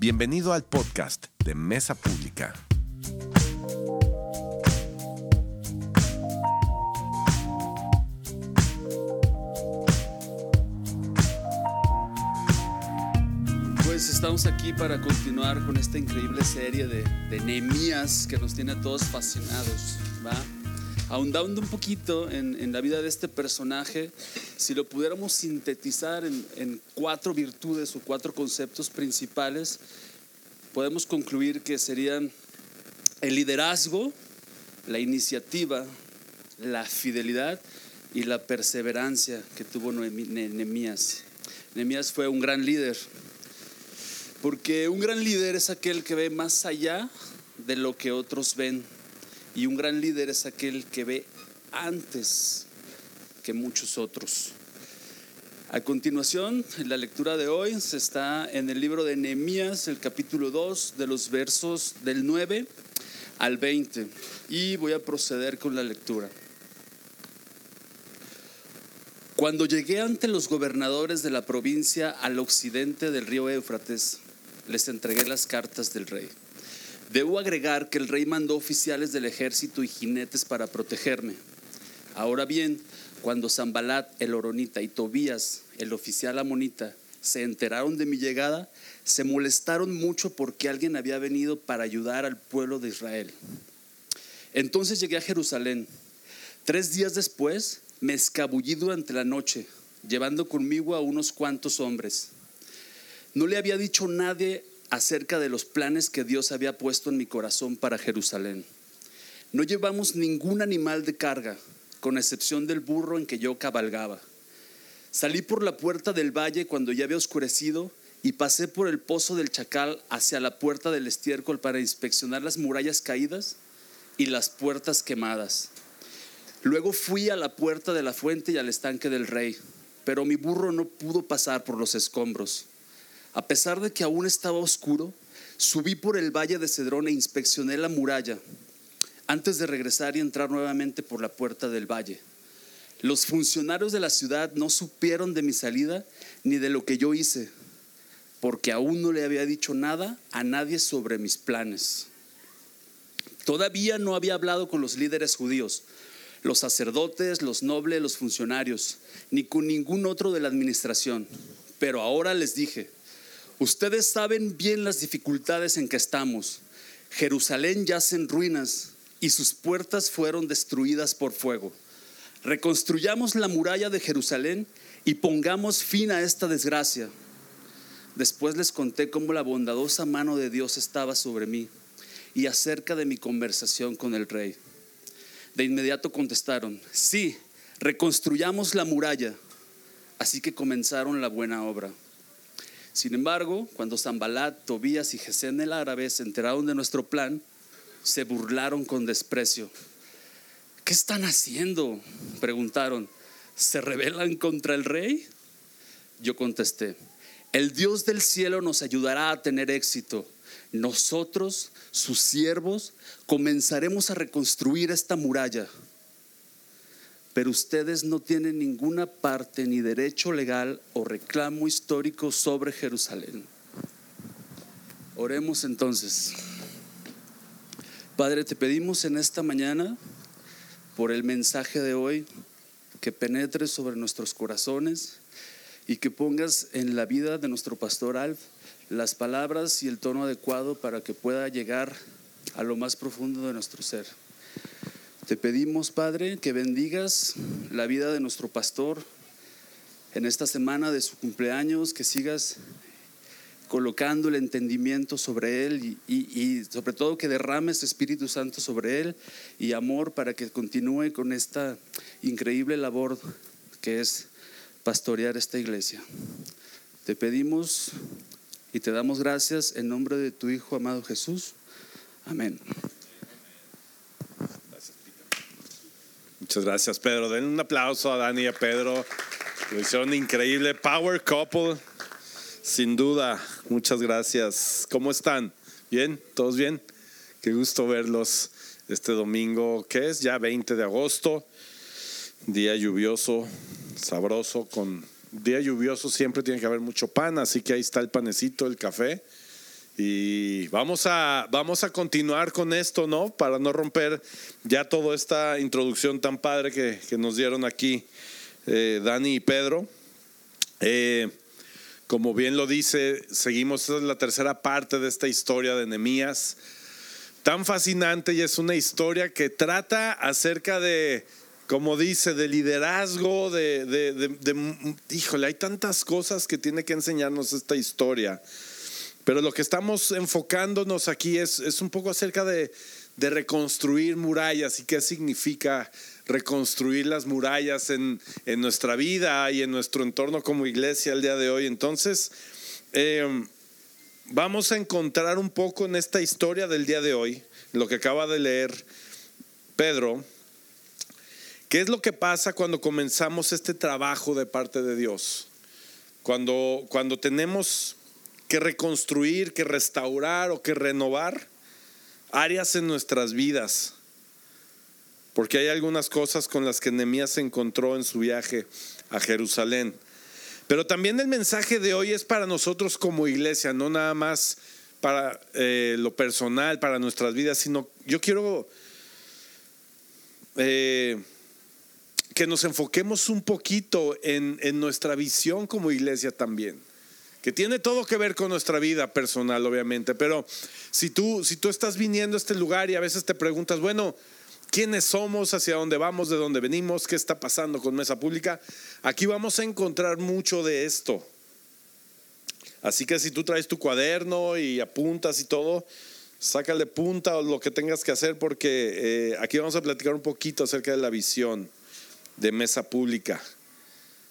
Bienvenido al podcast de Mesa Pública. Pues estamos aquí para continuar con esta increíble serie de, de que nos tiene a todos fascinados. Ahondando un poquito en, en la vida de este personaje, si lo pudiéramos sintetizar en, en cuatro virtudes o cuatro conceptos principales, podemos concluir que serían el liderazgo, la iniciativa, la fidelidad y la perseverancia que tuvo Nehemías. Nehemías fue un gran líder, porque un gran líder es aquel que ve más allá de lo que otros ven. Y un gran líder es aquel que ve antes que muchos otros. A continuación, la lectura de hoy se está en el libro de Nehemías, el capítulo 2, de los versos del 9 al 20. Y voy a proceder con la lectura. Cuando llegué ante los gobernadores de la provincia al occidente del río Éufrates, les entregué las cartas del rey. Debo agregar que el rey mandó oficiales del ejército y jinetes para protegerme. Ahora bien, cuando Zambalat, el oronita, y Tobías, el oficial amonita, se enteraron de mi llegada, se molestaron mucho porque alguien había venido para ayudar al pueblo de Israel. Entonces llegué a Jerusalén. Tres días después me escabullí durante la noche, llevando conmigo a unos cuantos hombres. No le había dicho nadie acerca de los planes que Dios había puesto en mi corazón para Jerusalén. No llevamos ningún animal de carga, con excepción del burro en que yo cabalgaba. Salí por la puerta del valle cuando ya había oscurecido y pasé por el pozo del chacal hacia la puerta del estiércol para inspeccionar las murallas caídas y las puertas quemadas. Luego fui a la puerta de la fuente y al estanque del rey, pero mi burro no pudo pasar por los escombros. A pesar de que aún estaba oscuro, subí por el valle de Cedrón e inspeccioné la muralla antes de regresar y entrar nuevamente por la puerta del valle. Los funcionarios de la ciudad no supieron de mi salida ni de lo que yo hice, porque aún no le había dicho nada a nadie sobre mis planes. Todavía no había hablado con los líderes judíos, los sacerdotes, los nobles, los funcionarios, ni con ningún otro de la administración. Pero ahora les dije, ustedes saben bien las dificultades en que estamos. Jerusalén yace en ruinas y sus puertas fueron destruidas por fuego. Reconstruyamos la muralla de Jerusalén y pongamos fin a esta desgracia. Después les conté cómo la bondadosa mano de Dios estaba sobre mí y acerca de mi conversación con el rey. De inmediato contestaron, sí, reconstruyamos la muralla. Así que comenzaron la buena obra. Sin embargo, cuando Zambalat, Tobías y Gesén el árabe se enteraron de nuestro plan, se burlaron con desprecio. ¿Qué están haciendo? Preguntaron. ¿Se rebelan contra el rey? Yo contesté, el Dios del cielo nos ayudará a tener éxito. Nosotros, sus siervos, comenzaremos a reconstruir esta muralla. Pero ustedes no tienen ninguna parte ni derecho legal o reclamo histórico sobre Jerusalén. Oremos entonces. Padre, te pedimos en esta mañana por el mensaje de hoy que penetre sobre nuestros corazones y que pongas en la vida de nuestro pastor Alf las palabras y el tono adecuado para que pueda llegar a lo más profundo de nuestro ser. Te pedimos, Padre, que bendigas la vida de nuestro pastor en esta semana de su cumpleaños, que sigas colocando el entendimiento sobre él y, y- y sobre todo que derrames Espíritu Santo sobre él y amor para que continúe con esta increíble labor que es pastorear esta iglesia. Te pedimos y te damos gracias en nombre de tu Hijo amado Jesús. Amén. Muchas gracias, Pedro. Den un aplauso a Dani y a Pedro. Lo hicieron increíble. Power Couple. Sin duda. Muchas gracias. ¿Cómo están? ¿Bien? ¿Todos bien? Qué gusto verlos este domingo, que es ya 20 de agosto. Día lluvioso, sabroso, con día lluvioso siempre tiene que haber mucho pan, así que ahí está el panecito, el café Y vamos a, vamos a continuar con esto, ¿no? Para no romper ya toda esta introducción tan padre que, nos dieron aquí eh, Dani y Pedro. Eh, como bien lo dice, seguimos, esta es la tercera parte de esta historia de Nehemías. Tan fascinante y es una historia que trata acerca de, como dice, de liderazgo, de, de, de, de híjole, hay tantas cosas que tiene que enseñarnos esta historia. Pero lo que estamos enfocándonos aquí es, es un poco acerca de, de, reconstruir murallas y qué significa reconstruir las murallas en, en, nuestra vida y en nuestro entorno como iglesia el día de hoy. Entonces, eh, vamos a encontrar un poco en esta historia del día de hoy, lo que acaba de leer Pedro, qué es lo que pasa cuando comenzamos este trabajo de parte de Dios. Cuando, cuando tenemos que reconstruir, que restaurar o que renovar áreas en nuestras vidas. Porque hay algunas cosas con las que Nehemías se encontró en su viaje a Jerusalén. Pero también el mensaje de hoy es para nosotros como iglesia, no nada más para eh, lo personal, para nuestras vidas, sino yo quiero eh, que nos enfoquemos un poquito en, en nuestra visión como iglesia también tiene todo que ver con nuestra vida personal, obviamente. Pero si tú, si tú estás viniendo a este lugar y a veces te preguntas, bueno, ¿quiénes somos? ¿Hacia dónde vamos? ¿De dónde venimos? ¿Qué está pasando con Mesa Pública? Aquí vamos a encontrar mucho de esto. Así que si tú traes tu cuaderno y apuntas y todo, sácale punta o lo que tengas que hacer porque eh, aquí vamos a platicar un poquito acerca de la visión de Mesa Pública.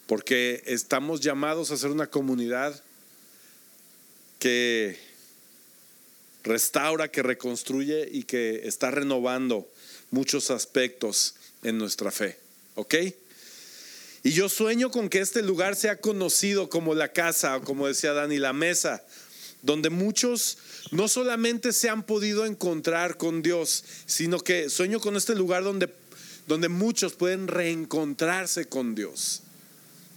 Porque estamos llamados a ser una comunidad que restaura, que reconstruye y que está renovando muchos aspectos en nuestra fe. ¿Ok? Y yo sueño con que este lugar sea conocido como la casa, o como decía Dani, la mesa, donde muchos no solamente se han podido encontrar con Dios, sino que sueño con este lugar donde, donde muchos pueden reencontrarse con Dios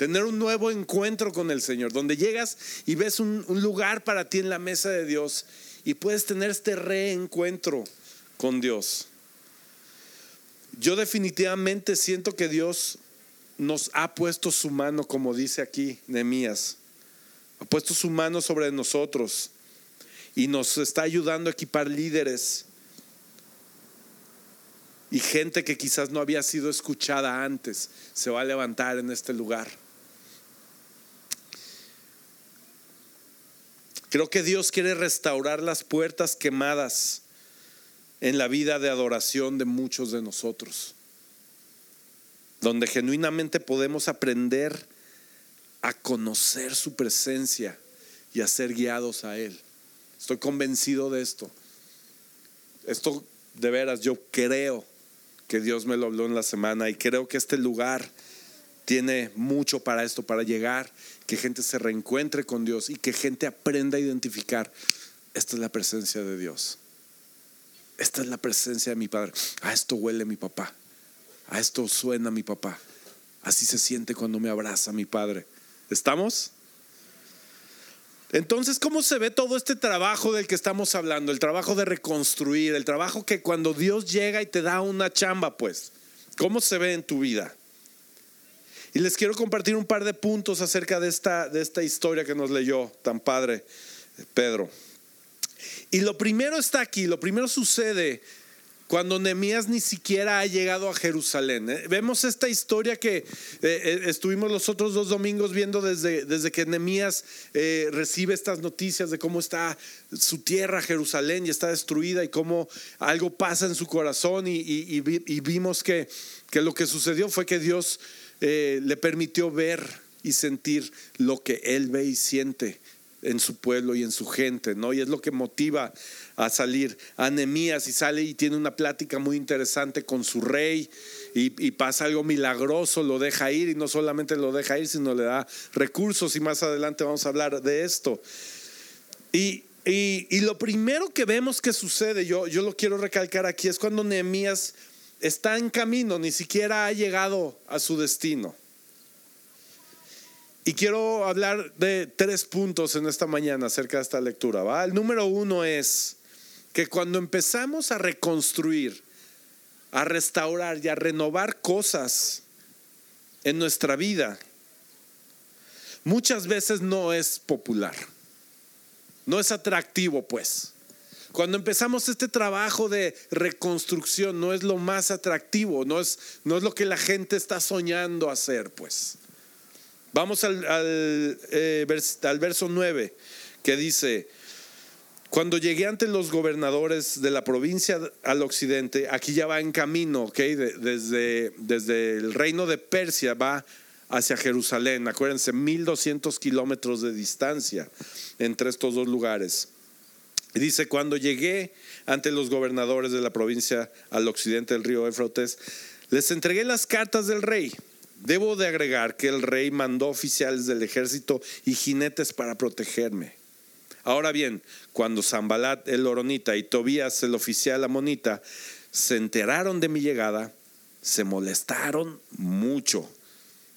tener un nuevo encuentro con el Señor, donde llegas y ves un, lugar para ti en la mesa de Dios y puedes tener este reencuentro con Dios. Yo definitivamente siento que Dios nos ha puesto su mano, como dice aquí Nehemías, ha puesto su mano sobre nosotros y nos está ayudando a equipar líderes y gente que quizás no había sido escuchada antes se va a levantar en este lugar. Creo que Dios quiere restaurar las puertas quemadas en la vida de adoración de muchos de nosotros, donde genuinamente podemos aprender a conocer su presencia y a ser guiados a Él. Estoy convencido de esto. Esto de veras, yo creo que Dios me lo habló en la semana y creo que este lugar tiene mucho para esto, para llegar, que gente se reencuentre con Dios y que gente aprenda a identificar, esta es la presencia de Dios. Esta es la presencia de mi Padre. A esto huele mi papá. A esto suena mi papá. Así se siente cuando me abraza mi Padre. ¿Estamos? Entonces, ¿cómo se ve todo este trabajo del que estamos hablando? El trabajo de reconstruir, el trabajo que cuando Dios llega y te da una chamba, pues, ¿cómo se ve en tu vida? Y les quiero compartir un par de puntos acerca de esta, de esta historia que nos leyó tan padre Pedro. Y lo primero está aquí, lo primero sucede cuando Nehemías ni siquiera ha llegado a Jerusalén. ¿eh? Vemos esta historia que eh, eh, estuvimos los otros dos domingos viendo desde, desde que Nehemías eh, recibe estas noticias de cómo está su tierra, Jerusalén, y está destruida y cómo algo pasa en su corazón. Y, y, y vimos que, que lo que sucedió fue que Dios eh, le permitió ver y sentir lo que él ve y siente en su pueblo y en su gente, ¿no? Y es lo que motiva a salir a Nehemías y sale y tiene una plática muy interesante con su rey y, pasa algo milagroso, lo deja ir y no solamente lo deja ir, sino le da recursos y más adelante vamos a hablar de esto. Y, y, y lo primero que vemos que sucede, yo, yo lo quiero recalcar aquí, es cuando Nehemías está en camino, ni siquiera ha llegado a su destino. Y quiero hablar de tres puntos en esta mañana acerca de esta lectura. El número uno es que cuando empezamos a reconstruir, a restaurar y a renovar cosas en nuestra vida, muchas veces no es popular, no es atractivo pues. Cuando empezamos este trabajo de reconstrucción no es lo más atractivo, no es, no es lo que la gente está soñando hacer pues. Vamos al, al, eh, verso 9 que dice, cuando llegué ante los gobernadores de la provincia al occidente, aquí ya va en camino, ¿ok? desde, desde el reino de Persia va hacia Jerusalén. Acuérdense, 1200 kilómetros de distancia entre estos dos lugares. Y dice, cuando llegué ante los gobernadores de la provincia al occidente del río Éfrates, les entregué las cartas del rey. Debo de agregar que el rey mandó oficiales del ejército y jinetes para protegerme. Ahora bien, cuando Zambalat el Oronita y Tobías el oficial amonita se enteraron de mi llegada, se molestaron mucho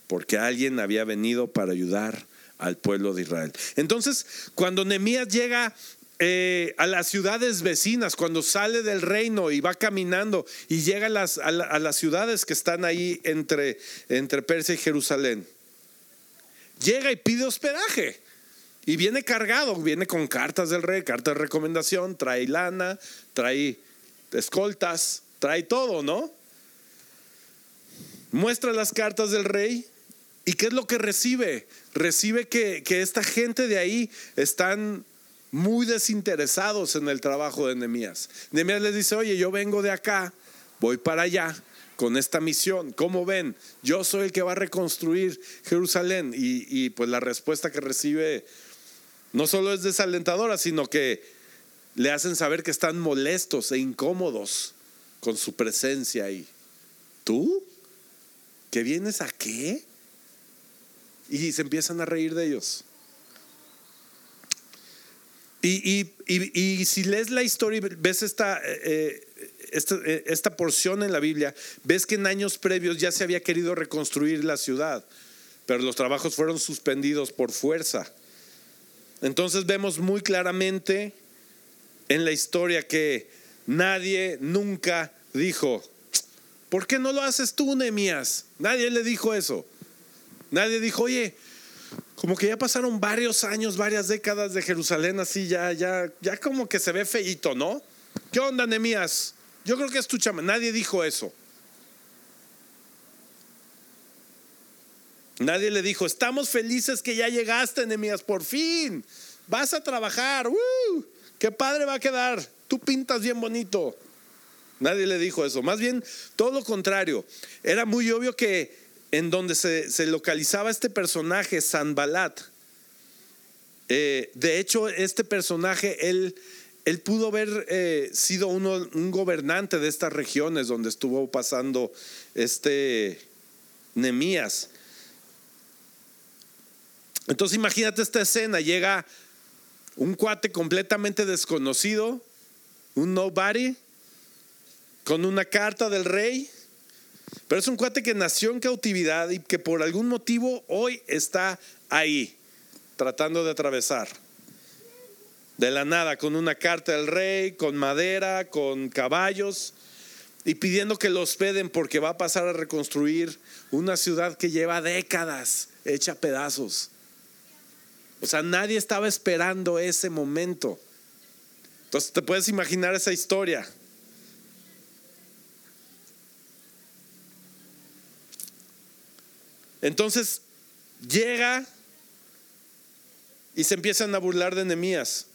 porque alguien había venido para ayudar al pueblo de Israel. Entonces, cuando Nehemías llega eh, a las ciudades vecinas, cuando sale del reino y va caminando y llega a las, a, las ciudades que están ahí entre, entre Persia y Jerusalén, llega y pide hospedaje. Y viene cargado, viene con cartas del rey, cartas de recomendación, trae lana, trae escoltas, trae todo, ¿no? Muestra las cartas del rey y ¿qué es lo que recibe? Recibe que, que esta gente de ahí están muy desinteresados en el trabajo de Nehemías. Nehemías les dice, oye, yo vengo de acá, voy para allá con esta misión. ¿Cómo ven? Yo soy el que va a reconstruir Jerusalén. Y, y pues la respuesta que recibe no solo es desalentadora, sino que le hacen saber que están molestos e incómodos con su presencia ahí. ¿Tú? ¿Que vienes a qué? Y se empiezan a reír de ellos. Y, si lees la historia y ves esta, eh, esta, eh, esta porción en la Biblia, ves que en años previos ya se había querido reconstruir la ciudad, pero los trabajos fueron suspendidos por fuerza. Entonces vemos muy claramente en la historia que nadie nunca dijo, ¿por qué no lo haces tú, Nemías? Nadie le dijo eso. Nadie dijo, oye, como que ya pasaron varios años, varias décadas de Jerusalén así, ya, ya, ya como que se ve feíto, ¿no? ¿Qué onda, Nemías? Yo creo que es tu chama. Nadie dijo eso. Nadie le dijo, estamos felices que ya llegaste, Nehemías, por fin. Vas a trabajar. ¡Uh! ¡Qué padre va a quedar! Tú pintas bien bonito. Nadie le dijo eso. Más bien, todo lo contrario. Era muy obvio que en donde se, localizaba este personaje, Sanbalat, eh, de hecho, este personaje, él, él pudo haber eh, sido uno, un gobernante de estas regiones donde estuvo pasando este Nemías. Entonces imagínate esta escena, llega un cuate completamente desconocido, un nobody, con una carta del rey, pero es un cuate que nació en cautividad y que por algún motivo hoy está ahí, tratando de atravesar. De la nada, con una carta del rey, con madera, con caballos, y pidiendo que lo hospeden porque va a pasar a reconstruir una ciudad que lleva décadas hecha pedazos. O sea, nadie estaba esperando ese momento. Entonces te puedes imaginar esa historia. Entonces llega y se empiezan a burlar de Nehemías.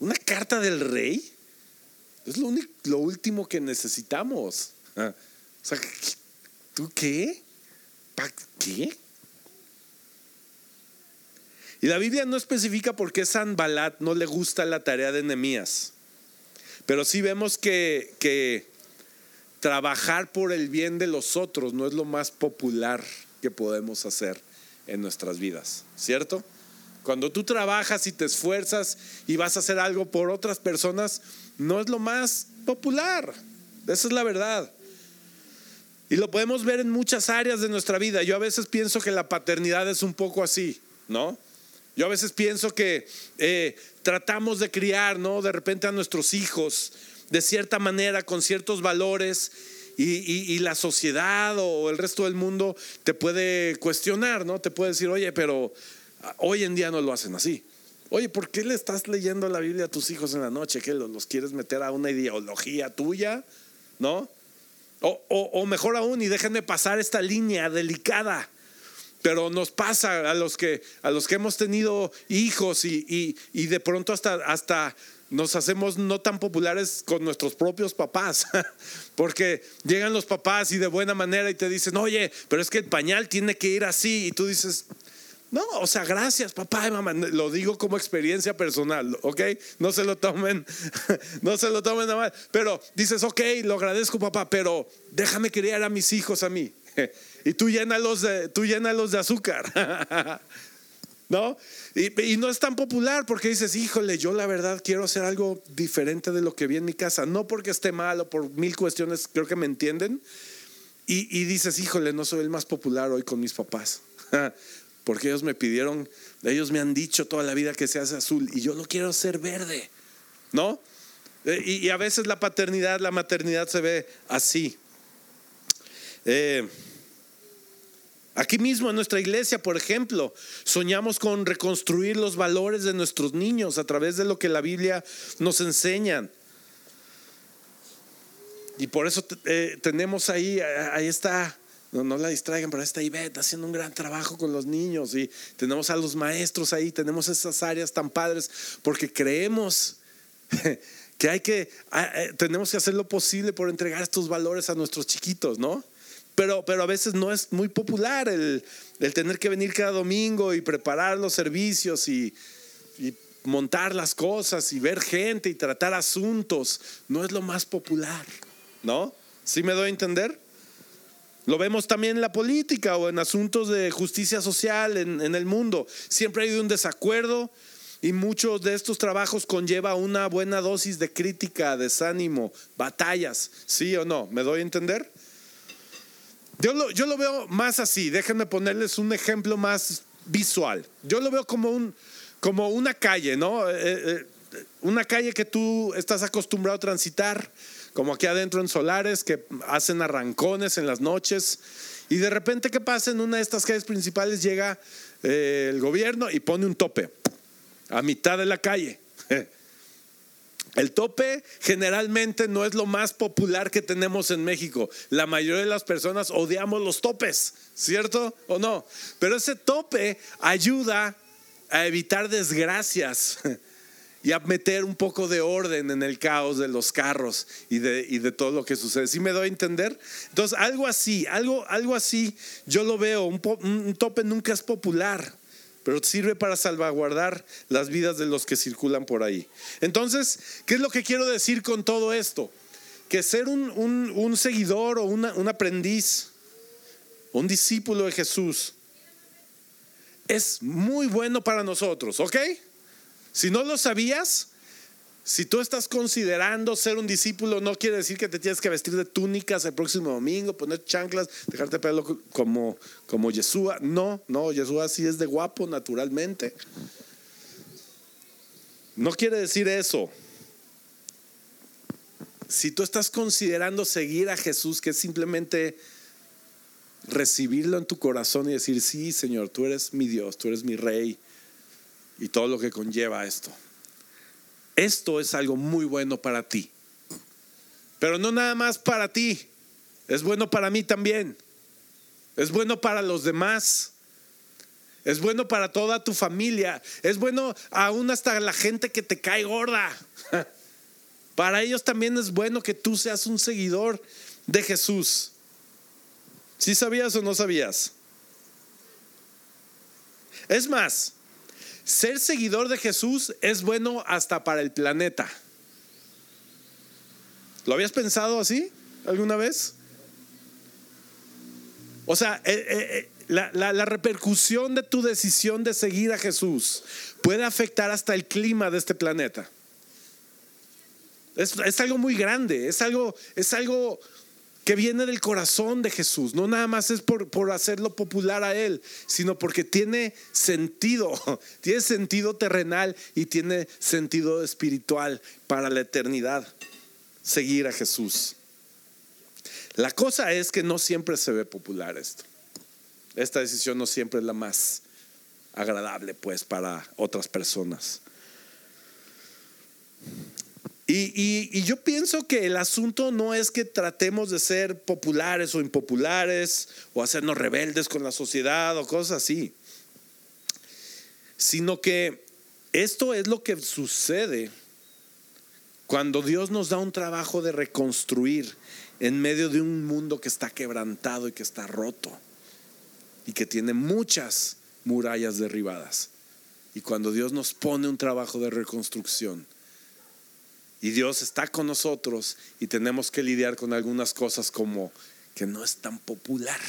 ¿Una carta del rey? Es lo, único, lo último que necesitamos. Ah, o sea, ¿tú qué? ¿Para qué? Y la Biblia no especifica por qué San Balat no le gusta la tarea de Nehemías. Pero sí vemos que, que trabajar por el bien de los otros no es lo más popular que podemos hacer en nuestras vidas, ¿cierto? Cuando tú trabajas y te esfuerzas y vas a hacer algo por otras personas, no es lo más popular. Esa es la verdad. Y lo podemos ver en muchas áreas de nuestra vida. Yo a veces pienso que la paternidad es un poco así. ¿no? Yo a veces pienso que eh, tratamos de criar, ¿no? De repente a nuestros hijos de cierta manera, con ciertos valores, y, la sociedad o el resto del mundo te puede cuestionar, ¿no? Te puede decir, oye, pero ah, hoy en día no lo hacen así. Oye, ¿por qué le estás leyendo la Biblia a tus hijos en la noche? ¿Que los, quieres meter a una ideología tuya? ¿No? O, mejor aún, y déjenme pasar esta línea delicada. Pero nos pasa a los que, a los que hemos tenido hijos y, y de pronto hasta, hasta nos hacemos no tan populares con nuestros propios papás, porque llegan los papás y de buena manera y te dicen, oye, pero es que el pañal tiene que ir así, y tú dices, no, o sea, gracias papá y mamá, lo digo como experiencia personal, ¿ok? No se lo tomen, no se lo tomen nada mal, pero dices, ok, lo agradezco papá, pero déjame criar a mis hijos a mí, y tú llénalos de, tú llénalos de azúcar. Y, no es tan popular porque dices, híjole, yo la verdad quiero hacer algo diferente de lo que vi en mi casa, no porque esté mal o por mil cuestiones, creo que me entienden. Y, dices, híjole, no soy el más popular hoy con mis papás, porque ellos me pidieron, ellos me han dicho toda la vida que se hace azul y yo lo quiero hacer verde, ¿no? Eh, y, a veces la paternidad, la maternidad se ve así. Eh, Aquí mismo en nuestra iglesia, por ejemplo, soñamos con reconstruir los valores de nuestros niños a través de lo que la Biblia nos enseña. Y por eso eh, tenemos ahí, ahí está, no, no, la distraigan, pero está Ivette haciendo un gran trabajo con los niños y tenemos a los maestros ahí, tenemos esas áreas tan padres, porque creemos que hay que, eh, tenemos que hacer lo posible por entregar estos valores a nuestros chiquitos, ¿no? Pero, pero a veces no es muy popular el, tener que venir cada domingo y preparar los servicios y, montar las cosas y ver gente y tratar asuntos. No es lo más popular, ¿no? ¿Sí me doy a entender? Lo vemos también en la política o en asuntos de justicia social en, en el mundo. Siempre hay un desacuerdo y muchos de estos trabajos conlleva una buena dosis de crítica, desánimo, batallas. ¿Sí o no? ¿Me doy a entender? Yo lo, veo más así, déjenme ponerles un ejemplo más visual. Yo lo veo como, un, como una calle, ¿no? Eh, eh, una calle que tú estás acostumbrado a transitar, como aquí adentro en Solares, que hacen arrancones en las noches. Y de repente, ¿qué pasa? En una de estas calles principales llega eh, el gobierno y pone un tope a mitad de la calle. El tope generalmente no es lo más popular que tenemos en México. La mayoría de las personas odiamos los topes, ¿cierto o no? Pero ese tope ayuda a evitar desgracias y a meter un poco de orden en el caos de los carros y de, todo lo que sucede. ¿Sí me doy a entender? Entonces, algo así, algo, algo así, yo lo veo, un tope nunca es popular pero sirve para salvaguardar las vidas de los que circulan por ahí. Entonces, ¿qué es lo que quiero decir con todo esto? Que ser un, seguidor o un aprendiz, un discípulo de Jesús, es muy bueno para nosotros, ¿ok? Si no lo sabías, si tú estás considerando ser un discípulo, no quiere decir que te tienes que vestir de túnicas el próximo domingo, poner chanclas, dejarte pelo como, como Yeshua. No, no, Yeshua sí es de guapo naturalmente. No quiere decir eso. Si tú estás considerando seguir a Jesús, que es simplemente recibirlo en tu corazón y decir, sí, Señor, tú eres mi Dios, tú eres mi Rey y todo lo que conlleva esto esto es algo muy bueno para ti. Pero no nada más para ti, es bueno para mí también. Es bueno para los demás. Es bueno para toda tu familia. Es bueno aún hasta la gente que te cae gorda. Para ellos también es bueno que tú seas un seguidor de Jesús. ¿Sí sabías o no sabías? Es más, ser seguidor de Jesús es bueno hasta para el planeta. ¿Lo habías pensado así alguna vez? O sea, eh, eh, eh, la, repercusión de tu decisión de seguir a Jesús puede afectar hasta el clima de este planeta. Es, es algo muy grande, es algo, es algo que viene del corazón de Jesús. No nada más es por, por, hacerlo popular a Él, sino porque tiene sentido, tiene sentido terrenal y tiene sentido espiritual para la eternidad. Seguir a Jesús. La cosa es que no siempre se ve popular esto. Esta decisión no siempre es la más agradable, pues, para otras personas. Y, yo pienso que el asunto no es que tratemos de ser populares o impopulares o hacernos rebeldes con la sociedad o cosas así, sino que esto es lo que sucede cuando Dios nos da un trabajo de reconstruir en medio de un mundo que está quebrantado y que está roto y que tiene muchas murallas derribadas. Y cuando Dios nos pone un trabajo de reconstrucción, y Dios está con nosotros y tenemos que lidiar con algunas cosas como que no es tan popular.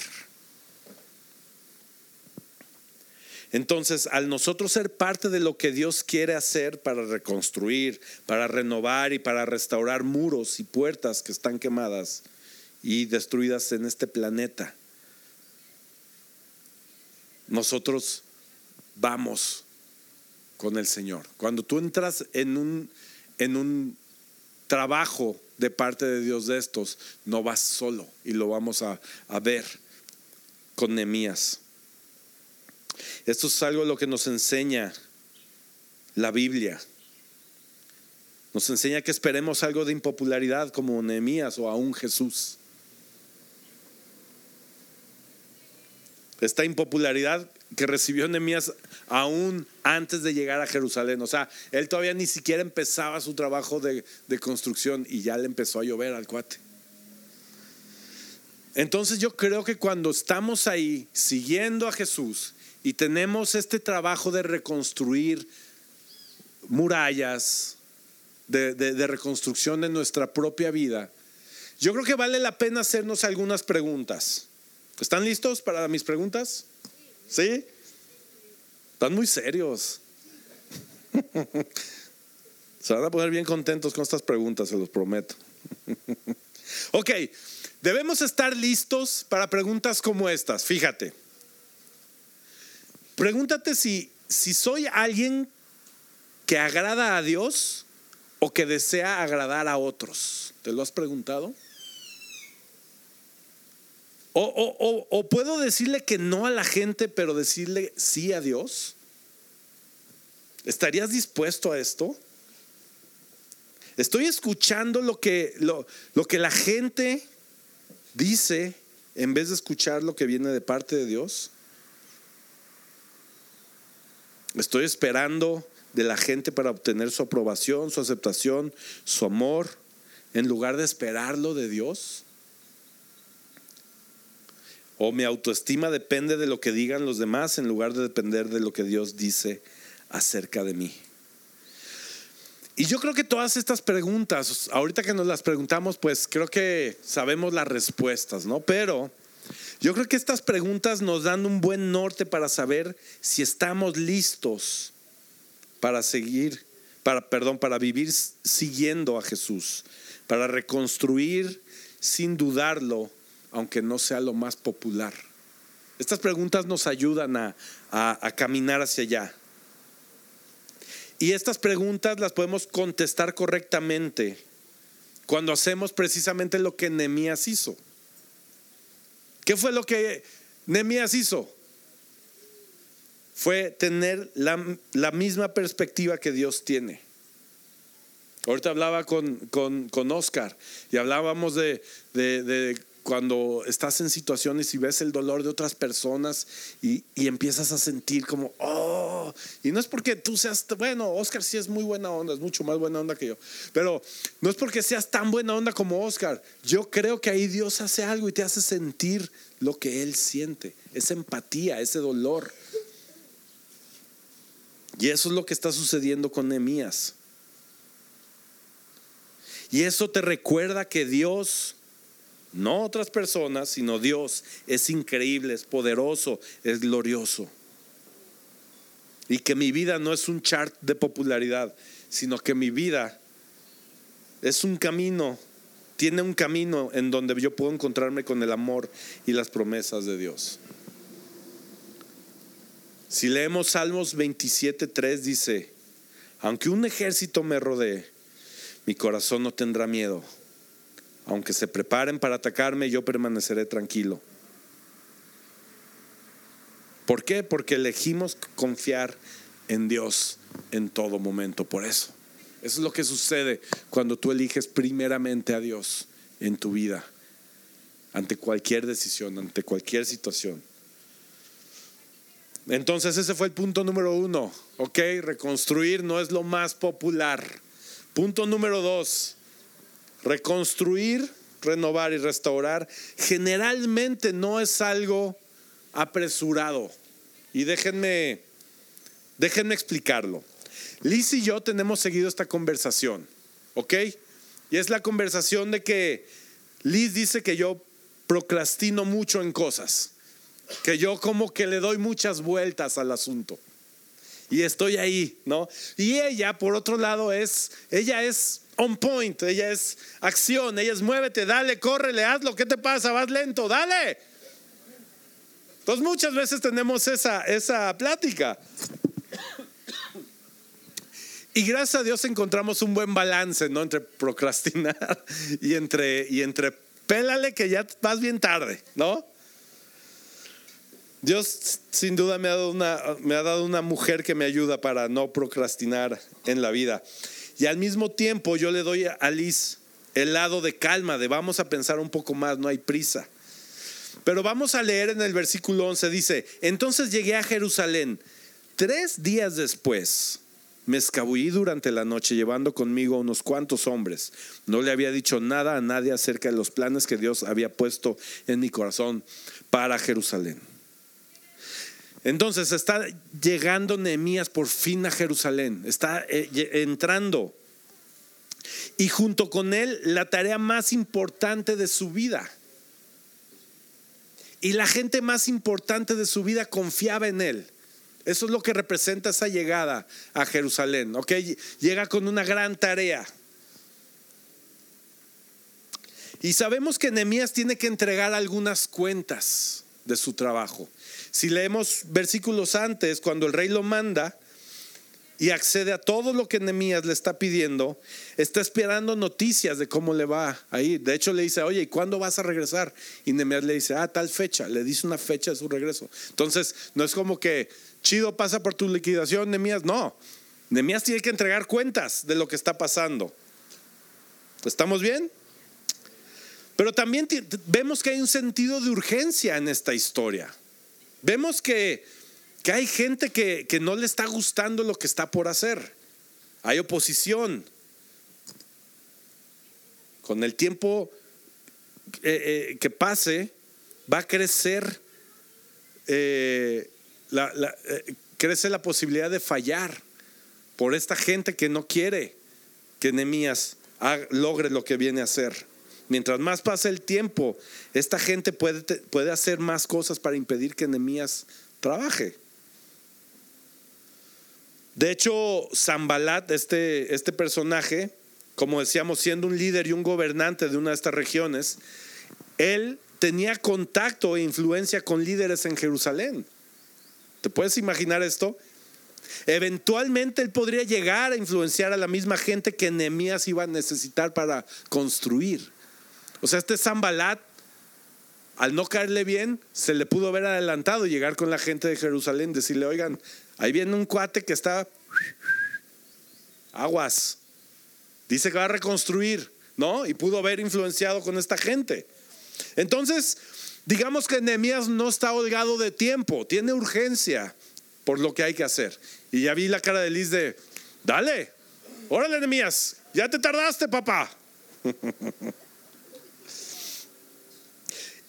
Entonces, al nosotros ser parte de lo que Dios quiere hacer para reconstruir, para renovar y para restaurar muros y puertas que están quemadas y destruidas en este planeta, nosotros vamos con el Señor. Cuando tú entras en un, en un trabajo de parte de Dios de estos, no vas solo y lo vamos a, ver con Nehemías. Esto es algo lo que nos enseña la Biblia. Nos enseña que esperemos algo de impopularidad como Nehemías o aún Jesús. Esta impopularidad que recibió Nehemías aún antes de llegar a Jerusalén. O sea, él todavía ni siquiera empezaba su trabajo de, construcción y ya le empezó a llover al cuate. Entonces yo creo que cuando estamos ahí siguiendo a Jesús y tenemos este trabajo de reconstruir murallas, de, de, de reconstrucción de nuestra propia vida, yo creo que vale la pena hacernos algunas preguntas. ¿Están listos para mis preguntas? ¿Sí? Están muy serios. Se van a poner bien contentos con estas preguntas, se los prometo. ok, debemos estar listos para preguntas como estas. Fíjate. Pregúntate si, si soy alguien que agrada a Dios o que desea agradar a otros. ¿Te lo has preguntado? O, puedo decirle que no a la gente, pero decirle sí a Dios. ¿Estarías dispuesto a esto? Estoy escuchando lo que, lo, lo que la gente dice en vez de escuchar lo que viene de parte de Dios. Estoy esperando de la gente para obtener su aprobación, su aceptación, su amor, en lugar de esperarlo de Dios. O mi autoestima depende de lo que digan los demás en lugar de depender de lo que Dios dice acerca de mí. Y yo creo que todas estas preguntas, ahorita que nos las preguntamos, pues creo que sabemos las respuestas, ¿no? Pero yo creo que estas preguntas nos dan un buen norte para saber si estamos listos para seguir, para, perdón, para vivir siguiendo a Jesús, para reconstruir sin dudarlo aunque no sea lo más popular? Estas preguntas nos ayudan a, caminar hacia allá. Y estas preguntas las podemos contestar correctamente cuando hacemos precisamente lo que Nehemías hizo. ¿Qué fue lo que Nehemías hizo? Fue tener la, misma perspectiva que Dios tiene. Ahorita hablaba con, con, Oscar y hablábamos de, de cuando estás en situaciones y ves el dolor de otras personas y, empiezas a sentir como, oh, y no es porque tú seas, bueno, Oscar sí es muy buena onda, es mucho más buena onda que yo, pero no es porque seas tan buena onda como Oscar, yo creo que ahí Dios hace algo y te hace sentir lo que Él siente, esa empatía, ese dolor. Y eso es lo que está sucediendo con Nehemías. Y eso te recuerda que Dios no otras personas, sino Dios. Es increíble, es poderoso, es glorioso. Y que mi vida no es un chart de popularidad, sino que mi vida es un camino tiene un camino en donde yo puedo encontrarme con el amor y las promesas de Dios. Si leemos Salmos 27.3 dice, aunque un ejército me rodee, mi corazón no tendrá miedo. Aunque se preparen para atacarme, yo permaneceré tranquilo. ¿Por qué? Porque elegimos confiar en Dios en todo momento. Por eso. Eso es lo que sucede cuando tú eliges primeramente a Dios en tu vida, ante cualquier decisión, ante cualquier situación. Entonces ese fue el punto número uno, ¿ok? Reconstruir no es lo más popular. Punto número dos, reconstruir, renovar y restaurar generalmente no es algo apresurado. Y déjenme, déjenme explicarlo. Liz y yo tenemos seguido esta conversación, ¿ok? Y es la conversación de que Liz dice que yo procrastino mucho en cosas, que yo como que le doy muchas vueltas al asunto. Y estoy ahí, ¿no? Y ella, por otro lado, es, ella es on point, ella es acción, ella es muévete, dale, córrele, hazlo, ¿qué te pasa? Vas lento, dale. Entonces muchas veces tenemos esa, esa plática. Y gracias a Dios encontramos un buen balance, ¿no? Entre procrastinar y entre, y entre pélale que ya vas bien tarde, ¿no? Dios sin duda me ha, dado una, me ha dado una mujer que me ayuda para no procrastinar en la vida. Y al mismo tiempo yo le doy a Liz el lado de calma, de vamos a pensar un poco más, no hay prisa. Pero vamos a leer en el versículo 11, dice, entonces llegué a Jerusalén. Tres días después me escabullí durante la noche llevando conmigo unos cuantos hombres. No le había dicho nada a nadie acerca de los planes que Dios había puesto en mi corazón para Jerusalén. Entonces está llegando Nehemías por fin a Jerusalén, está eh, entrando. Y junto con él la tarea más importante de su vida. Y la gente más importante de su vida confiaba en él. Eso es lo que representa esa llegada a Jerusalén. ¿ok? Llega con una gran tarea. Y sabemos que Nehemías tiene que entregar algunas cuentas de su trabajo. Si leemos versículos antes, cuando el rey lo manda, y accede a todo lo que Nehemías le está pidiendo, está esperando noticias de cómo le va a ir. De hecho, le dice, oye, ¿y cuándo vas a regresar? Y Nehemías le dice, ah, tal fecha. Le dice una fecha de su regreso. Entonces, no es como que chido pasa por tu liquidación, Nehemías. No, Nehemías tiene que entregar cuentas de lo que está pasando. ¿Estamos bien? Pero también vemos que hay un sentido de urgencia en esta historia. Vemos que que hay gente que, no le está gustando lo que está por hacer. Hay oposición. Con el tiempo eh, eh, que pase, va a crecer, eh, la, crece la posibilidad de fallar por esta gente que no quiere que Nehemías logre lo que viene a hacer. Mientras más pase el tiempo, esta gente puede, puede hacer más cosas para impedir que Nehemías trabaje. De hecho, Zambalat, este, este personaje, como decíamos, siendo un líder y un gobernante de una de estas regiones, él tenía contacto e influencia con líderes en Jerusalén. ¿Te puedes imaginar esto? Eventualmente él podría llegar a influenciar a la misma gente que Nehemías iba a necesitar para construir. O sea, este Zambalat, al no caerle bien, se le pudo haber adelantado llegar con la gente de Jerusalén, decirle, oigan, Ahí viene un cuate que está aguas. Dice que va a reconstruir, ¿no? Y pudo haber influenciado con esta gente. Entonces, digamos que Nehemías no está holgado de tiempo, tiene urgencia por lo que hay que hacer. Y ya vi la cara de Liz de, dale, órale Nehemías, ya te tardaste, papá.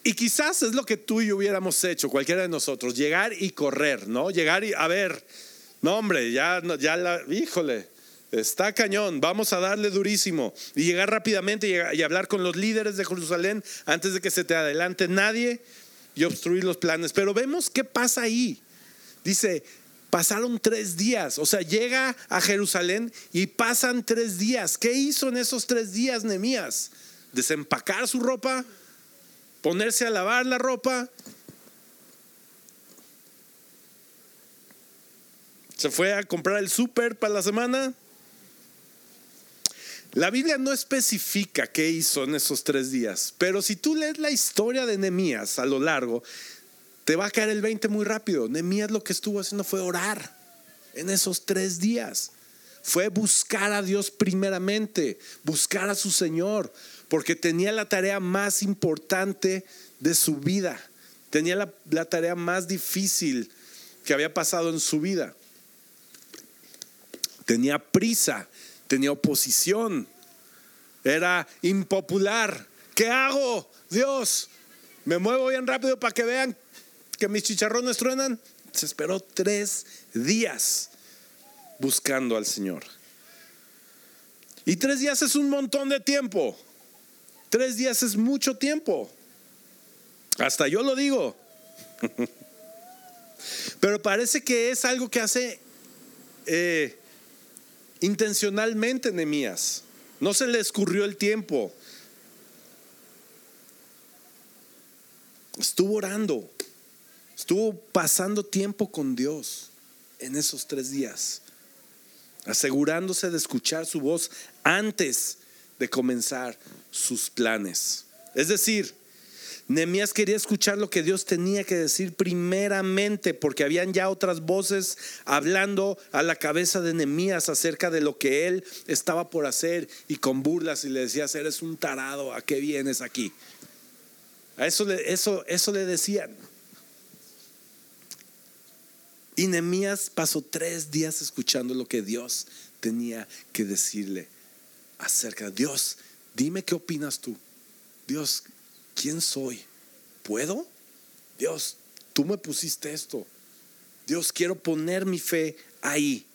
Y quizás es lo que tú y yo hubiéramos hecho, cualquiera de nosotros, llegar y correr, ¿no? Llegar y, a ver, no hombre, ya, ya la, híjole, está cañón, vamos a darle durísimo. Y llegar rápidamente y, y hablar con los líderes de Jerusalén antes de que se te adelante nadie y obstruir los planes. Pero vemos qué pasa ahí. Dice, pasaron tres días, o sea, llega a Jerusalén y pasan tres días. ¿Qué hizo en esos tres días Nemías? desempacar su ropa, ponerse a lavar la ropa. Se fue a comprar el súper para la semana. La Biblia no especifica qué hizo en esos tres días, pero si tú lees la historia de Nehemías a lo largo, te va a caer el 20 muy rápido. Nehemías lo que estuvo haciendo fue orar en esos tres días. Fue buscar a Dios primeramente, buscar a su Señor, porque tenía la tarea más importante de su vida. Tenía la, la tarea más difícil que había pasado en su vida. Tenía prisa, tenía oposición, era impopular. ¿Qué hago? Dios, me muevo bien rápido para que vean que mis chicharrones truenan. Se esperó tres días buscando al Señor. Y tres días es un montón de tiempo. Tres días es mucho tiempo. Hasta yo lo digo. Pero parece que es algo que hace eh, intencionalmente Nehemías. No se le escurrió el tiempo. Estuvo orando. Estuvo pasando tiempo con Dios en esos tres días, asegurándose de escuchar su voz antes de comenzar sus planes. Es decir, Nehemías quería escuchar lo que Dios tenía que decir primeramente, porque habían ya otras voces hablando a la cabeza de Nehemías acerca de lo que él estaba por hacer y con burlas y le decía, eres un tarado, ¿a qué vienes aquí? A eso le, eso, eso le decían. Y Nehemías pasó tres días escuchando lo que Dios tenía que decirle acerca de Dios. Dime qué opinas tú. Dios, ¿quién soy? ¿Puedo? Dios, tú me pusiste esto. Dios, quiero poner mi fe ahí,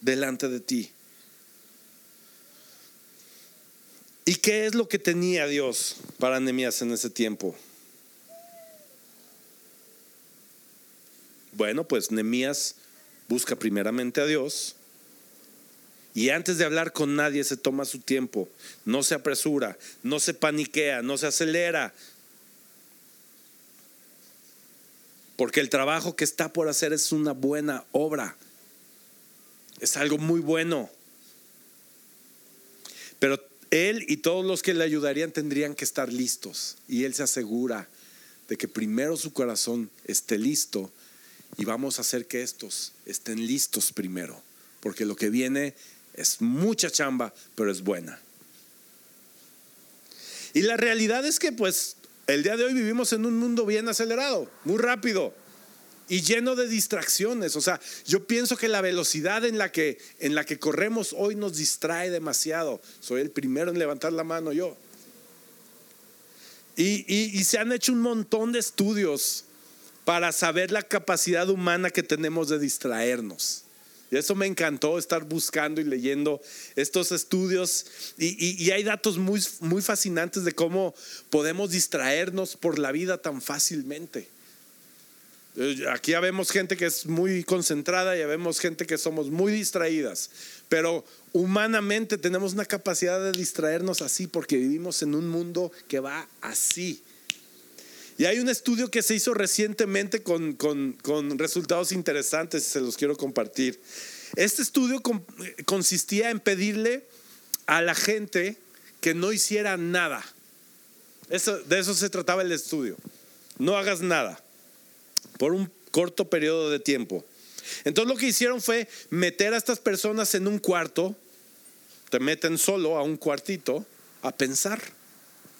delante de ti. ¿Y qué es lo que tenía Dios para Nehemías en ese tiempo? Bueno, pues Nehemías busca primeramente a Dios y antes de hablar con nadie se toma su tiempo, no se apresura, no se paniquea, no se acelera. Porque el trabajo que está por hacer es una buena obra. Es algo muy bueno. Pero él y todos los que le ayudarían tendrían que estar listos. Y él se asegura de que primero su corazón esté listo y vamos a hacer que estos estén listos primero. Porque lo que viene es mucha chamba, pero es buena. Y la realidad es que pues el día de hoy vivimos en un mundo bien acelerado, muy rápido y lleno de distracciones. O sea, yo pienso que la velocidad en la que, en la que corremos hoy nos distrae demasiado. Soy el primero en levantar la mano yo. Y, y se han hecho un montón de estudios para saber la capacidad humana que tenemos de distraernos. Y eso me encantó estar buscando y leyendo estos estudios. Y, hay datos muy, muy fascinantes de cómo podemos distraernos por la vida tan fácilmente. Eh, aquí ya vemos gente que es muy concentrada, ya vemos gente que somos muy distraídas, pero humanamente tenemos una capacidad de distraernos así porque vivimos en un mundo que va así. Y hay un estudio que se hizo recientemente con, resultados interesantes, se los quiero compartir. Este estudio consistía en pedirle a la gente que no hiciera nada. De eso se trataba el estudio. No hagas nada por un corto periodo de tiempo. Entonces lo que hicieron fue meter a estas personas en un cuarto, te meten solo a un cuartito a pensar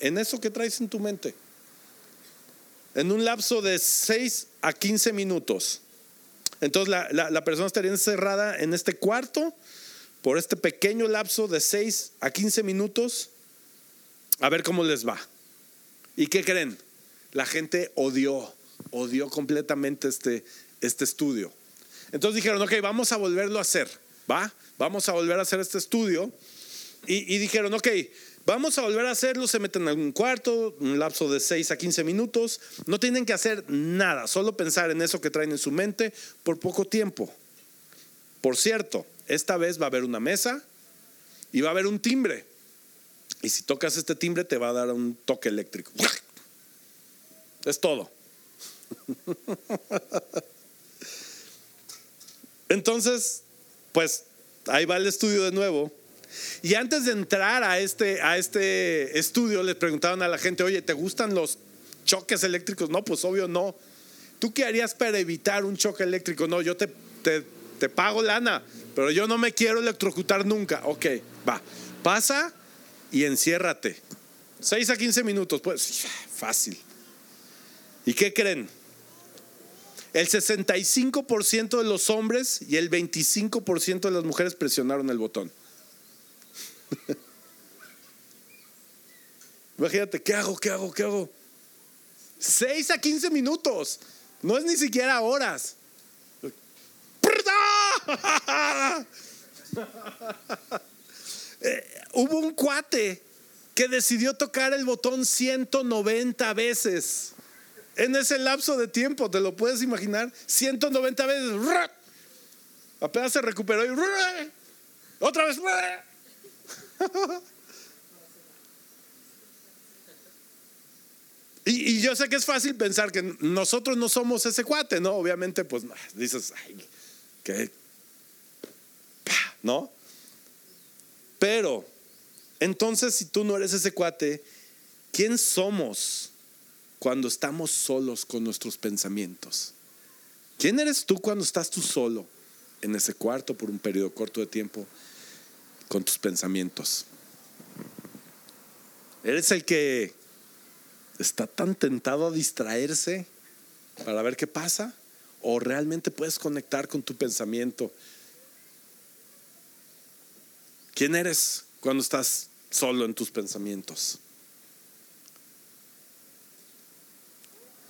en eso que traes en tu mente en un lapso de 6 a 15 minutos. Entonces la, persona estaría encerrada en este cuarto por este pequeño lapso de 6 a 15 minutos a ver cómo les va. ¿Y qué creen? La gente odió, odió completamente este, este estudio. Entonces dijeron, ok, vamos a volverlo a hacer, ¿va? Vamos a volver a hacer este estudio. Y, y dijeron, ok, Vamos a volver a hacerlo, se meten en algún cuarto, un lapso de 6 a 15 minutos. No tienen que hacer nada, solo pensar en eso que traen en su mente por poco tiempo. Por cierto, esta vez va a haber una mesa y va a haber un timbre. Y si tocas este timbre te va a dar un toque eléctrico. Es todo. Entonces, pues ahí va el estudio de nuevo. Y antes de entrar a este, a este estudio, les preguntaban a la gente, oye, ¿te gustan los choques eléctricos? No, pues obvio no. ¿Tú qué harías para evitar un choque eléctrico? No, yo te, te, te pago lana, pero yo no me quiero electrocutar nunca. Ok, va. Pasa y enciérrate. 6 a 15 minutos, pues fácil. ¿Y qué creen? El 65% de los hombres y el 25% de las mujeres presionaron el botón. Imagínate, ¿qué hago? ¿Qué hago? ¿Qué hago? 6 a 15 minutos. No es ni siquiera horas. Eh, hubo un cuate que decidió tocar el botón 190 veces. En ese lapso de tiempo, ¿te lo puedes imaginar? 190 veces. Apenas se recuperó y otra vez. Y, yo sé que es fácil pensar que nosotros no somos ese cuate, ¿no? Obviamente, pues dices, ay, ¿qué? ¿No? Pero, entonces, si tú no eres ese cuate, ¿quién somos cuando estamos solos con nuestros pensamientos? ¿Quién eres tú cuando estás tú solo en ese cuarto por un periodo corto de tiempo con tus pensamientos? ¿Eres el que está tan tentado a distraerse para ver qué pasa? ¿O realmente puedes conectar con tu pensamiento? ¿Quién eres cuando estás solo en tus pensamientos?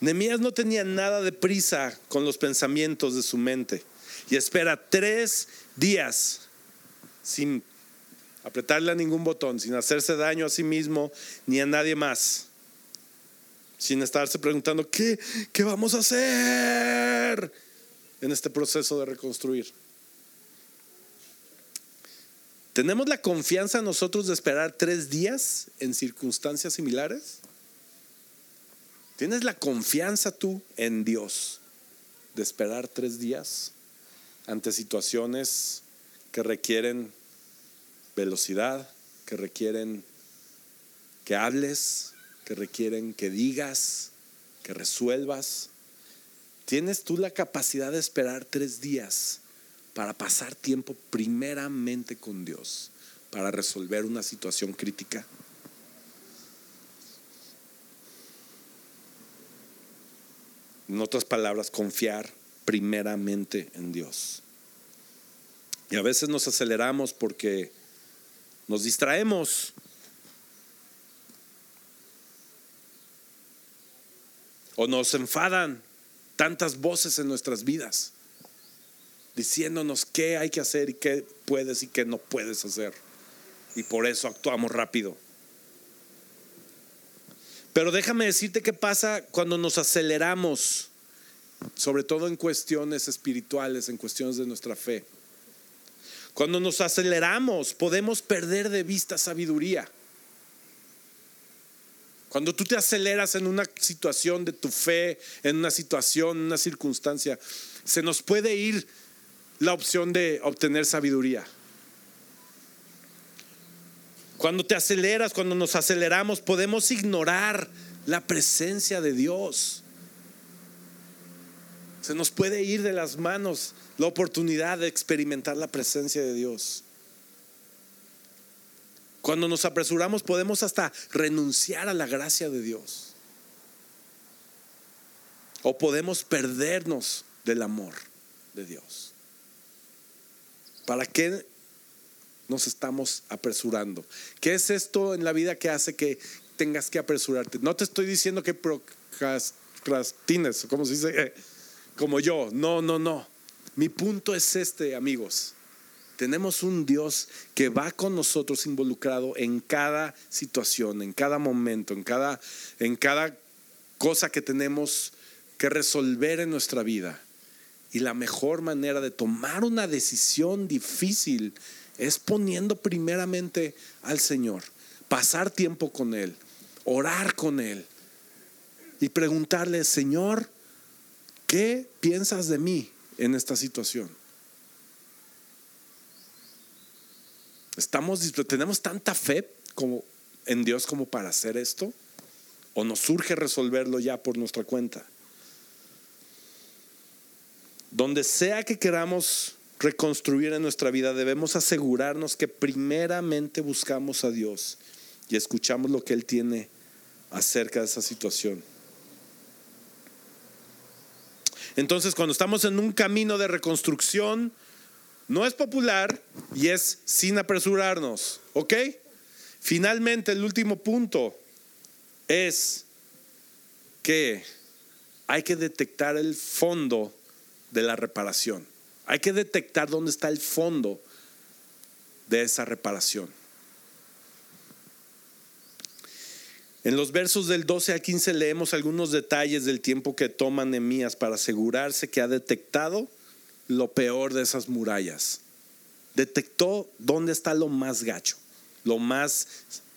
Nemías no tenía nada de prisa con los pensamientos de su mente y espera tres días sin apretarle a ningún botón, sin hacerse daño a sí mismo ni a nadie más sin estarse preguntando, ¿qué, ¿qué vamos a hacer en este proceso de reconstruir? ¿Tenemos la confianza nosotros de esperar tres días en circunstancias similares? ¿Tienes la confianza tú en Dios de esperar tres días ante situaciones que requieren velocidad, que requieren que hables, que requieren que digas, que resuelvas. ¿Tienes tú la capacidad de esperar tres días para pasar tiempo primeramente con Dios, para resolver una situación crítica? En otras palabras, confiar primeramente en Dios. Y a veces nos aceleramos porque nos distraemos O nos enfadan tantas voces en nuestras vidas, diciéndonos qué hay que hacer y qué puedes y qué no puedes hacer. Y por eso actuamos rápido. Pero déjame decirte qué pasa cuando nos aceleramos, sobre todo en cuestiones espirituales, en cuestiones de nuestra fe. Cuando nos aceleramos podemos perder de vista sabiduría. Cuando tú te aceleras en una situación de tu fe, en una situación, en una circunstancia, se nos puede ir la opción de obtener sabiduría. Cuando te aceleras, cuando nos aceleramos, podemos ignorar la presencia de Dios. Se nos puede ir de las manos la oportunidad de experimentar la presencia de Dios. Cuando nos apresuramos podemos hasta renunciar a la gracia de Dios. O podemos perdernos del amor de Dios. ¿Para qué nos estamos apresurando? ¿Qué es esto en la vida que hace que tengas que apresurarte? No te estoy diciendo que procrastines, como se dice, eh, como yo. No, no, no. Mi punto es este, amigos. Tenemos un Dios que va con nosotros involucrado en cada situación, en cada momento, en cada, en cada cosa que tenemos que resolver en nuestra vida. Y la mejor manera de tomar una decisión difícil es poniendo primeramente al Señor, pasar tiempo con Él, orar con Él y preguntarle, Señor, ¿qué piensas de mí en esta situación? Estamos, tenemos tanta fe como en Dios como para hacer esto, o nos surge resolverlo ya por nuestra cuenta. Donde sea que queramos reconstruir en nuestra vida, debemos asegurarnos que primeramente buscamos a Dios y escuchamos lo que Él tiene acerca de esa situación. Entonces, cuando estamos en un camino de reconstrucción, no es popular y es sin apresurarnos, ¿ok? Finalmente, el último punto es que hay que detectar el fondo de la reparación. Hay que detectar dónde está el fondo de esa reparación. En los versos del 12 al 15 leemos algunos detalles del tiempo que toma Nehemías para asegurarse que ha detectado lo peor de esas murallas. Detectó dónde está lo más gacho, lo más,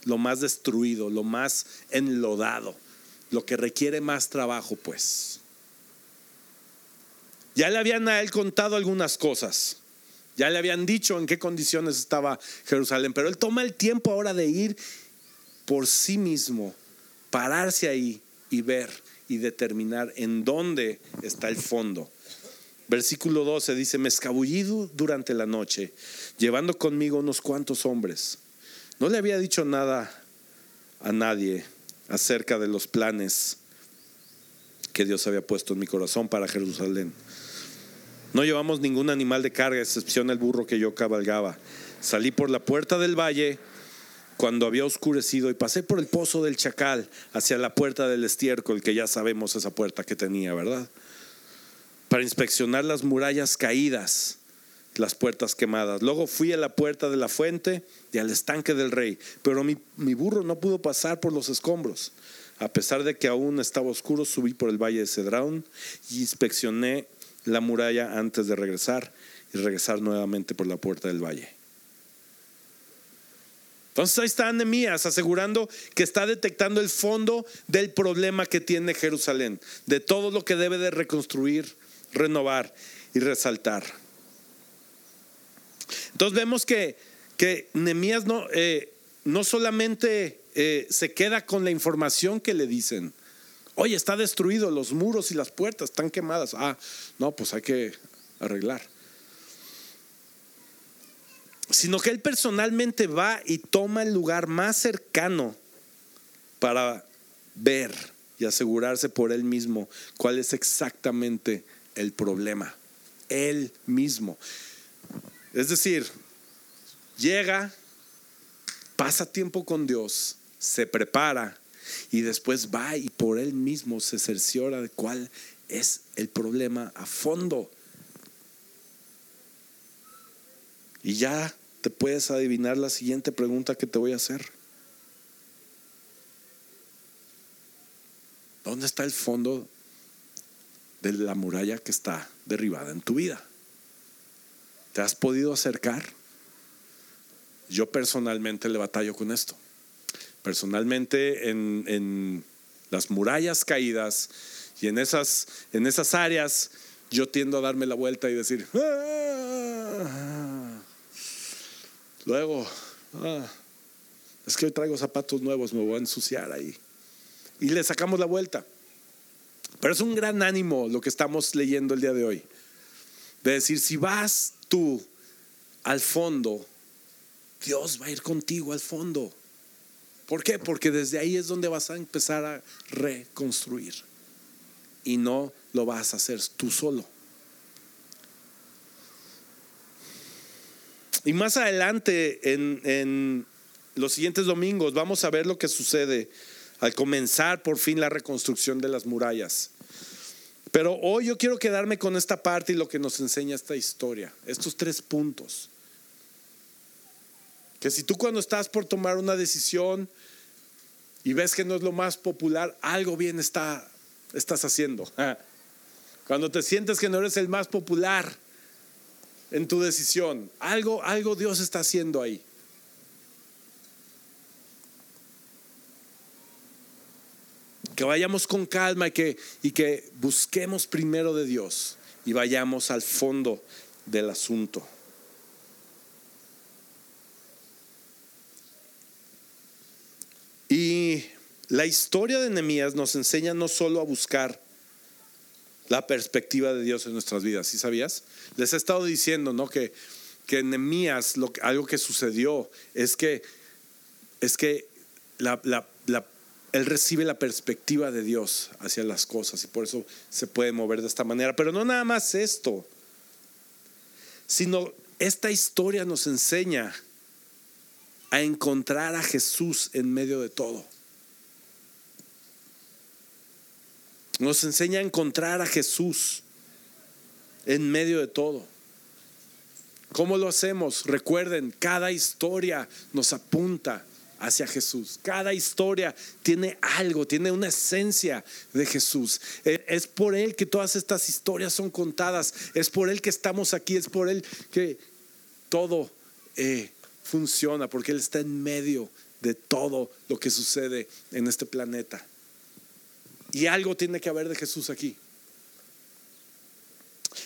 lo más destruido, lo más enlodado, lo que requiere más trabajo, pues. Ya le habían a él contado algunas cosas. Ya le habían dicho en qué condiciones estaba Jerusalén, pero él toma el tiempo ahora de ir por sí mismo, pararse ahí y ver y determinar en dónde está el fondo. Versículo 12 dice, me escabullí durante la noche, llevando conmigo unos cuantos hombres. No le había dicho nada a nadie acerca de los planes que Dios había puesto en mi corazón para Jerusalén. No llevamos ningún animal de carga, excepción el burro que yo cabalgaba. Salí por la puerta del valle cuando había oscurecido y pasé por el pozo del chacal hacia la puerta del estiércol, que ya sabemos esa puerta que tenía, ¿verdad? Para inspeccionar las murallas caídas, las puertas quemadas. Luego fui a la puerta de la fuente y al estanque del rey, pero mi, burro no pudo pasar por los escombros. A pesar de que aún estaba oscuro, subí por el valle de Cedrón y inspeccioné la muralla antes de regresar y regresar nuevamente por la puerta del valle. Entonces ahí está Nehemías asegurando que está detectando el fondo del problema que tiene Jerusalén, de todo lo que debe de reconstruir, renovar y resaltar. Entonces vemos que, que no, eh, no solamente eh, se queda con la información que le dicen, Oye, está destruido, los muros y las puertas están quemadas. Ah, no, pues hay que arreglar. Sino que él personalmente va y toma el lugar más cercano para ver y asegurarse por él mismo cuál es exactamente el problema. Él mismo. Es decir, llega, pasa tiempo con Dios, se prepara y después va y por él mismo se cerciora de cuál es el problema a fondo. Y ya te puedes adivinar la siguiente pregunta que te voy a hacer. ¿Dónde está el fondo de la muralla que está derribada en tu vida? ¿Te has podido acercar? Yo personalmente le batallo con esto personalmente en, las murallas caídas y en esas, en esas áreas yo tiendo a darme la vuelta y decir, ah". Luego, ah, es que hoy traigo zapatos nuevos, me voy a ensuciar ahí. Y le sacamos la vuelta. Pero es un gran ánimo lo que estamos leyendo el día de hoy. De decir, si vas tú al fondo, Dios va a ir contigo al fondo. ¿Por qué? Porque desde ahí es donde vas a empezar a reconstruir. Y no lo vas a hacer tú solo. Y más adelante, en, los siguientes domingos, vamos a ver lo que sucede al comenzar por fin la reconstrucción de las murallas. Pero hoy yo quiero quedarme con esta parte y lo que nos enseña esta historia, estos tres puntos. Que si tú cuando estás por tomar una decisión y ves que no es lo más popular, algo bien está, estás haciendo. Cuando te sientes que no eres el más popular en tu decisión. Algo, algo Dios está haciendo ahí. Que vayamos con calma y que, y que busquemos primero de Dios y vayamos al fondo del asunto. Y la historia de Nehemías nos enseña no solo a buscar la perspectiva de Dios en nuestras vidas, ¿sí sabías? Les he estado diciendo, ¿no? Que, que en Nehemías algo que sucedió es que, es que él recibe la perspectiva de Dios hacia las cosas y por eso se puede mover de esta manera. Pero no nada más esto, sino esta historia nos enseña a encontrar a Jesús en medio de todo. Nos enseña a encontrar a Jesús en medio de todo. ¿Cómo lo hacemos? Recuerden, cada historia nos apunta hacia Jesús. Cada historia tiene algo, tiene una esencia de Jesús. E, es por Él que todas estas historias son contadas. Es por Él que estamos aquí. Es por Él que todo eh, funciona, porque Él está en medio de todo lo que sucede en este planeta. Y algo tiene que haber de Jesús aquí.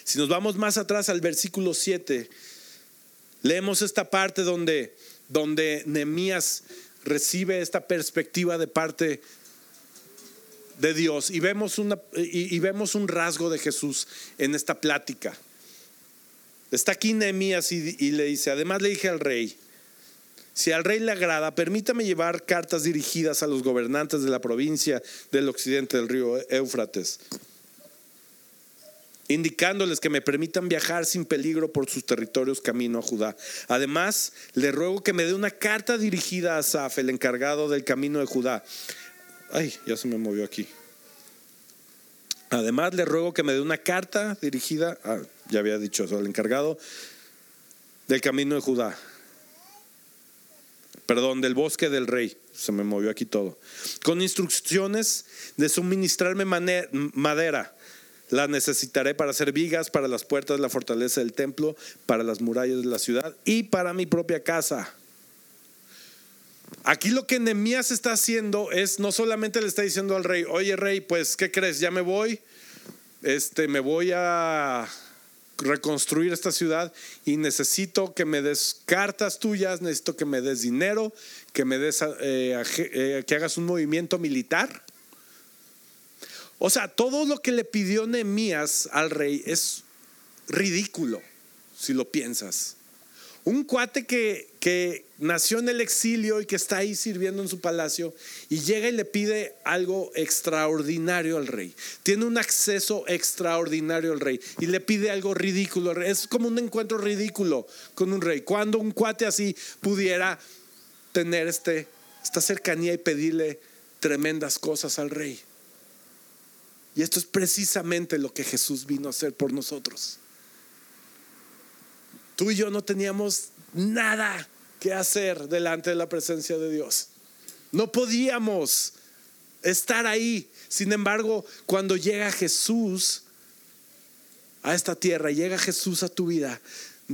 Si nos vamos más atrás al versículo 7, leemos esta parte donde, donde recibe esta perspectiva de parte de Dios y vemos, una, y, vemos un rasgo de Jesús en esta plática. Está aquí Nehemías y le dice, además le dije al rey, si al rey le agrada, permítame llevar cartas dirigidas a los gobernantes de la provincia del occidente del río Éufrates, indicándoles que me permitan viajar sin peligro por sus territorios camino a Judá. Además, le ruego que me dé una carta dirigida a Asaf, el encargado del camino de Judá. Ay, ya se me movió aquí. Además, le ruego que me dé una carta dirigida, a, ya había dicho eso, al encargado del camino de Judá perdón, del bosque del rey. Se me movió aquí todo. Con instrucciones de suministrarme madera. La necesitaré para hacer vigas, para las puertas de la fortaleza del templo, para las murallas de la ciudad y para mi propia casa. Aquí lo que Nehemías está haciendo es no solamente le está diciendo al rey, oye rey, pues ¿qué crees? Ya me voy, este, me voy a reconstruir esta ciudad y necesito que me des cartas tuyas, necesito que me des dinero, que me des eh, eh, que hagas un movimiento militar. O sea, todo lo que le pidió Nehemías al rey es ridículo si lo piensas. Un cuate que, que nació en el exilio y que está ahí sirviendo en su palacio y llega y le pide algo extraordinario al rey. Tiene un acceso extraordinario al rey y le pide algo ridículo. Es como un encuentro ridículo con un rey. Cuando un cuate así pudiera tener este, esta cercanía y pedirle tremendas cosas al rey. Y esto es precisamente lo que Jesús vino a hacer por nosotros. Tú y yo no teníamos nada que hacer delante de la presencia de Dios. No podíamos estar ahí. Sin embargo, cuando llega Jesús a esta tierra, llega Jesús a tu vida,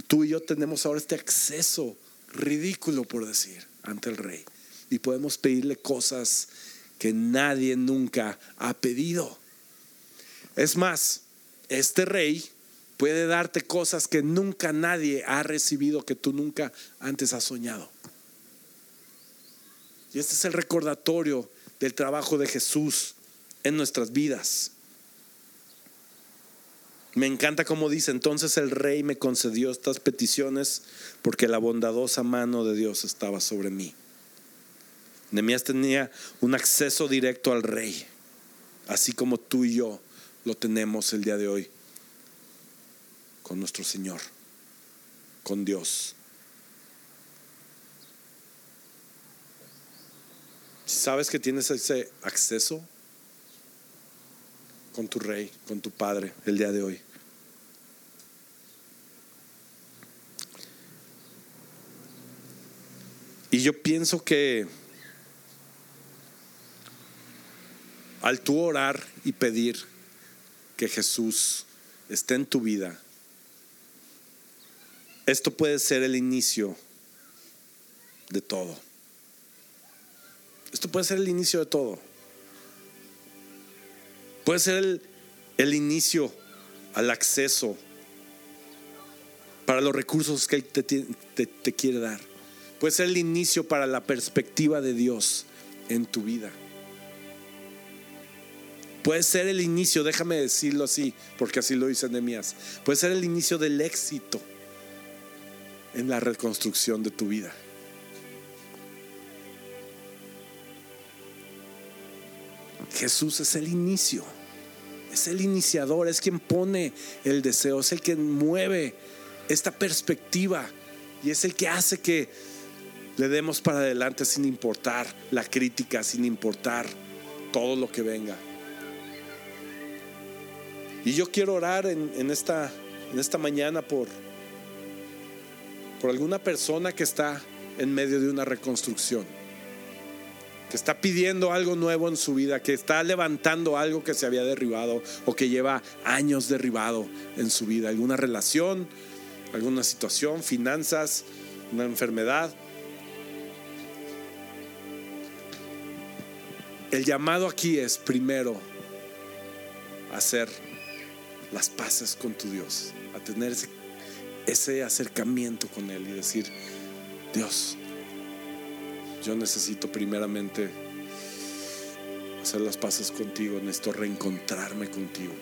tú y yo tenemos ahora este acceso ridículo, por decir, ante el rey. Y podemos pedirle cosas que nadie nunca ha pedido. Es más, este rey puede darte cosas que nunca nadie ha recibido, que tú nunca antes has soñado. Y este es el recordatorio del trabajo de Jesús en nuestras vidas. Me encanta como dice, entonces el rey me concedió estas peticiones porque la bondadosa mano de Dios estaba sobre mí. Nemías tenía un acceso directo al rey, así como tú y yo lo tenemos el día de hoy con nuestro Señor, con Dios. ¿Sabes que tienes ese acceso con tu rey, con tu padre el día de hoy? Y yo pienso que al tú orar y pedir que Jesús esté en tu vida, esto puede ser el inicio de todo. Esto puede ser el inicio de todo. Puede ser el, inicio al acceso para los recursos que Él te quiere dar. Puede ser el inicio para la perspectiva de Dios en tu vida. Puede ser el inicio, déjame decirlo así, porque así lo dice Nehemías. Puede ser el inicio del éxito en la reconstrucción de tu vida. Jesús es el inicio, es el iniciador, es quien pone el deseo, es el que mueve esta perspectiva y es el que hace que le demos para adelante sin importar la crítica, sin importar todo lo que venga. Y yo quiero orar en, esta, en esta mañana por, por alguna persona que está en medio de una reconstrucción, que está pidiendo algo nuevo en su vida, que está levantando algo que se había derribado o que lleva años derribado en su vida, alguna relación, alguna situación, finanzas, una enfermedad. El llamado aquí es primero hacer las paces con tu Dios, a tener ese, ese acercamiento con Él y decir, Dios, yo necesito primeramente hacer las paces contigo, necesito reencontrarme contigo.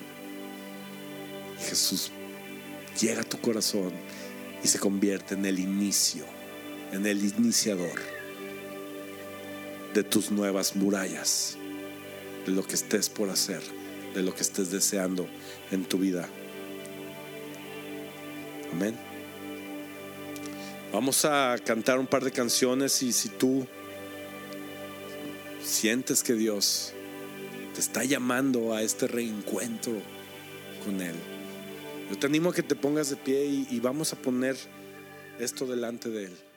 Y Jesús llega a tu corazón y se convierte en el inicio, en el iniciador de tus nuevas murallas, de lo que estés por hacer, de lo que estés deseando en tu vida. Amén. Vamos a cantar un par de canciones y si tú sientes que Dios te está llamando a este reencuentro con Él, yo te animo a que te pongas de pie y, y vamos a poner esto delante de Él.